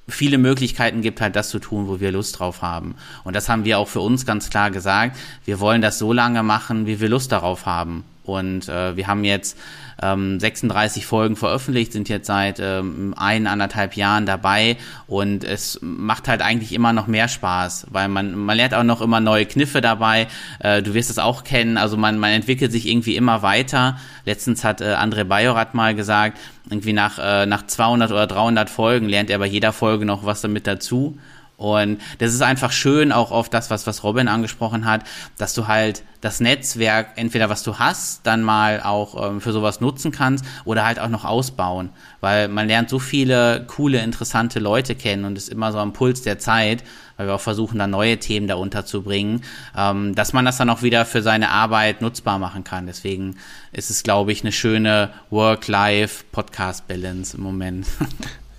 viele Möglichkeiten gibt, halt das zu tun, wo wir Lust drauf haben. Und das haben wir auch für uns ganz klar gesagt. Wir wollen das so lange machen, wie wir Lust darauf haben. Und äh, wir haben jetzt ähm, 36 Folgen veröffentlicht, sind jetzt seit ähm, ein, anderthalb Jahren dabei und es macht halt eigentlich immer noch mehr Spaß, weil man, man lernt auch noch immer neue Kniffe dabei. Äh, du wirst es auch kennen, also man, man entwickelt sich irgendwie immer weiter. Letztens hat äh, André Bajorat mal gesagt, irgendwie nach, äh, nach 200 oder 300 Folgen lernt er bei jeder Folge noch was damit dazu. Und das ist einfach schön, auch auf das, was, was Robin angesprochen hat, dass du halt das Netzwerk, entweder was du hast, dann mal auch ähm, für sowas nutzen kannst oder halt auch noch ausbauen. Weil man lernt so viele coole, interessante Leute kennen und ist immer so am Puls der Zeit, weil wir auch versuchen, da neue Themen da unterzubringen, ähm, dass man das dann auch wieder für seine Arbeit nutzbar machen kann. Deswegen ist es, glaube ich, eine schöne Work-Life-Podcast-Balance im Moment.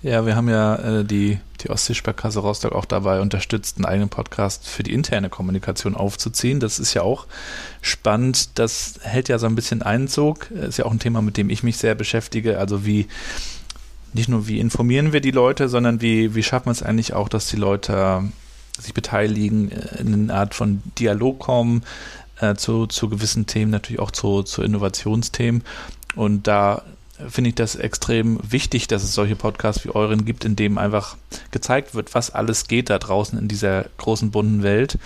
Ja, wir haben ja äh, die, die Ostseesparkasse Rostock auch dabei unterstützt, einen eigenen Podcast für die interne Kommunikation aufzuziehen. Das ist ja auch spannend. Das hält ja so ein bisschen Einzug. Ist ja auch ein Thema, mit dem ich mich sehr beschäftige. Also wie, nicht nur wie informieren wir die Leute, sondern wie, wie schaffen wir es eigentlich auch, dass die Leute sich beteiligen, äh, in eine Art von Dialog kommen, äh, zu, zu gewissen Themen, natürlich auch zu, zu Innovationsthemen. Und da finde ich das extrem wichtig, dass es solche Podcasts wie euren gibt, in dem einfach gezeigt wird, was alles geht da draußen in dieser großen bunten Welt.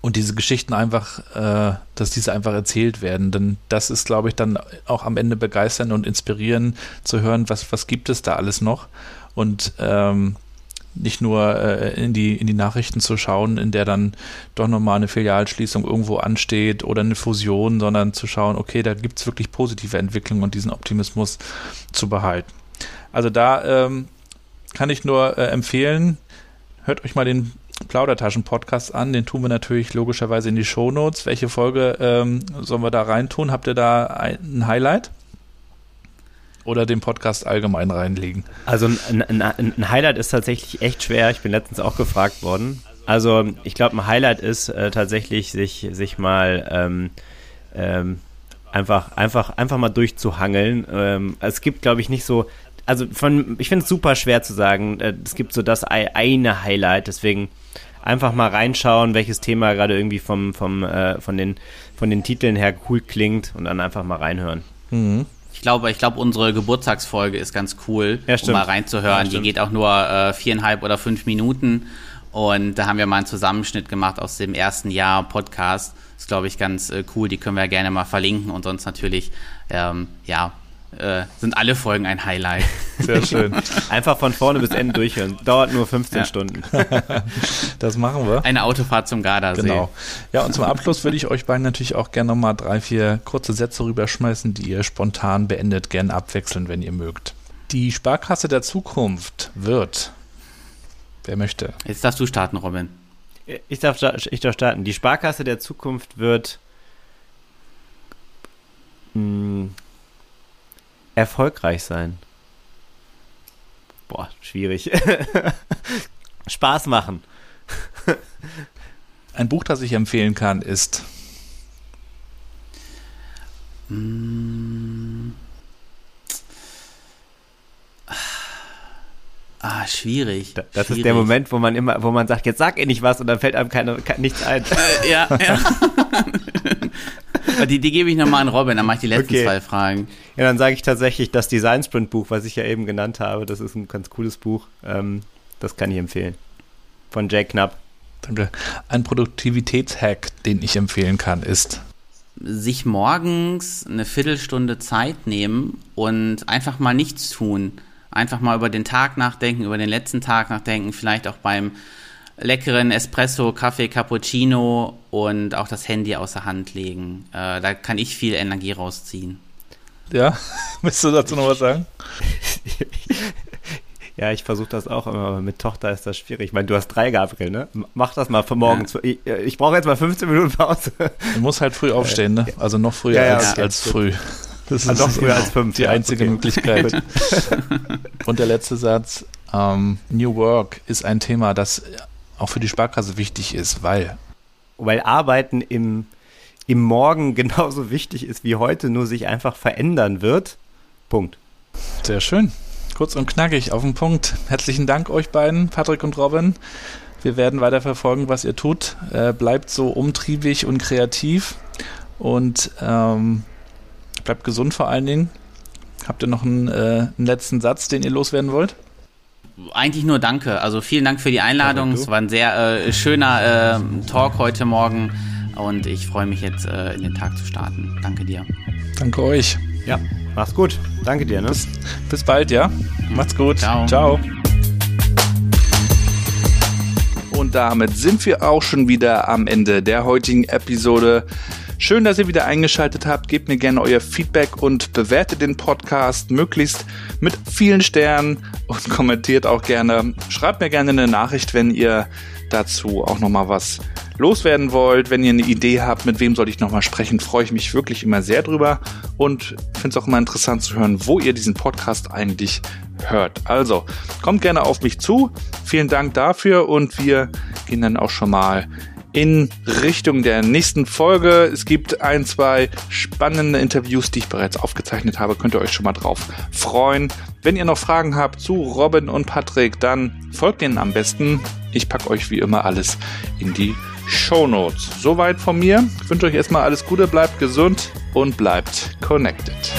Und diese Geschichten einfach, äh, dass diese einfach erzählt werden. Denn das ist, glaube ich, dann auch am Ende begeisternd und inspirierend zu hören, was, was gibt es da alles noch. Und ähm, nicht nur äh, in, die, in die Nachrichten zu schauen, in der dann doch nochmal eine Filialschließung irgendwo ansteht oder eine Fusion, sondern zu schauen, okay, da gibt es wirklich positive Entwicklungen und diesen Optimismus zu behalten. Also da ähm, kann ich nur äh, empfehlen, hört euch mal den Plaudertaschen-Podcast an, den tun wir natürlich logischerweise in die Shownotes. Welche Folge ähm, sollen wir da reintun? Habt ihr da ein Highlight? Oder den Podcast allgemein reinlegen? Also ein, ein, ein, Highlight ist tatsächlich echt schwer. Ich bin letztens auch gefragt worden. Also ich glaube, ein Highlight ist äh, tatsächlich, sich, sich mal ähm, ähm, einfach, einfach, einfach mal durchzuhangeln. Ähm, es gibt, glaube ich, nicht so. Also von, ich finde es super schwer zu sagen. Äh, es gibt so das eine Highlight, deswegen einfach mal reinschauen, welches Thema gerade irgendwie vom, vom, äh, von, den, von den Titeln her cool klingt und dann einfach mal reinhören. Mhm. Ich glaube, ich glaube, unsere Geburtstagsfolge ist ganz cool, ja, um mal reinzuhören. Ja, Die geht auch nur äh, viereinhalb oder fünf Minuten. Und da haben wir mal einen Zusammenschnitt gemacht aus dem ersten Jahr Podcast. Das ist, glaube ich, ganz äh, cool. Die können wir gerne mal verlinken. Und sonst natürlich, ähm, ja, äh, sind alle Folgen ein Highlight. Sehr schön. Einfach von vorne bis Ende durchhören. Dauert nur 15 ja. Stunden. das machen wir. Eine Autofahrt zum Gardasee. Genau. Ja, und zum Abschluss würde ich euch beiden natürlich auch gerne nochmal drei, vier kurze Sätze rüberschmeißen, die ihr spontan beendet, gerne abwechseln, wenn ihr mögt. Die Sparkasse der Zukunft wird. Wer möchte? Jetzt darfst du starten, Robin. Ich darf, ich darf starten. Die Sparkasse der Zukunft wird. Mh, hm, Erfolgreich sein. Boah, schwierig. Spaß machen. Ein Buch, das ich empfehlen kann, ist. Mm. Ah, schwierig. das schwierig. ist der Moment, wo man immer, wo man sagt, jetzt sag ihr nicht was und dann fällt einem keine, nichts ein. Äh, ja, ja. die, die gebe ich nochmal an Robin, dann mache ich die letzten okay. zwei Fragen. Ja, dann sage ich tatsächlich das Design Sprint Buch, was ich ja eben genannt habe. Das ist ein ganz cooles Buch. Ähm, das kann ich empfehlen. Von Jay Knapp. Ein Produktivitätshack, den ich empfehlen kann, ist. sich morgens eine Viertelstunde Zeit nehmen und einfach mal nichts tun. Einfach mal über den Tag nachdenken, über den letzten Tag nachdenken, vielleicht auch beim leckeren Espresso, Kaffee, Cappuccino und auch das Handy außer Hand legen. Äh, da kann ich viel Energie rausziehen. Ja, willst du dazu noch was sagen? Ja, ich versuche das auch immer, aber mit Tochter ist das schwierig. Ich meine, du hast drei, Gabriel, ne? Mach das mal für morgen. Ja. Ich, äh, ich brauche jetzt mal 15 Minuten Pause. Du musst halt früh aufstehen, ne? Also noch früher ja, ja, als, als früh. Das also ist noch früher als fünf. Die einzige okay. Möglichkeit. Und der letzte Satz. Ähm, New Work ist ein Thema, das auch für die Sparkasse wichtig ist, weil. Weil Arbeiten im, im Morgen genauso wichtig ist wie heute, nur sich einfach verändern wird. Punkt. Sehr schön. Kurz und knackig auf den Punkt. Herzlichen Dank euch beiden, Patrick und Robin. Wir werden weiter verfolgen, was ihr tut. Äh, bleibt so umtriebig und kreativ und ähm, bleibt gesund vor allen Dingen. Habt ihr noch einen, äh, einen, letzten Satz, den ihr loswerden wollt? Eigentlich nur Danke. Also vielen Dank für die Einladung. Es war ein sehr äh, schöner äh, Talk heute Morgen und ich freue mich jetzt äh, in den Tag zu starten. Danke dir. Danke euch. Ja, mach's gut. Danke dir. Ne? Bis, bis bald, ja? Macht's gut. Ciao. Ciao. Und damit sind wir auch schon wieder am Ende der heutigen Episode. Schön, dass ihr wieder eingeschaltet habt. Gebt mir gerne euer Feedback und bewertet den Podcast möglichst mit vielen Sternen und kommentiert auch gerne. Schreibt mir gerne eine Nachricht, wenn ihr dazu auch nochmal was loswerden wollt, wenn ihr eine Idee habt, mit wem soll ich nochmal sprechen, freue ich mich wirklich immer sehr drüber und finde es auch immer interessant zu hören, wo ihr diesen Podcast eigentlich hört. Also, kommt gerne auf mich zu. Vielen Dank dafür und wir gehen dann auch schon mal in Richtung der nächsten Folge. Es gibt ein, zwei spannende Interviews, die ich bereits aufgezeichnet habe. Könnt ihr euch schon mal drauf freuen. Wenn ihr noch Fragen habt zu Robin und Patrick, dann folgt ihnen am besten. Ich packe euch wie immer alles in die Show Notes. Soweit von mir. Ich wünsche euch erstmal alles Gute, bleibt gesund und bleibt connected.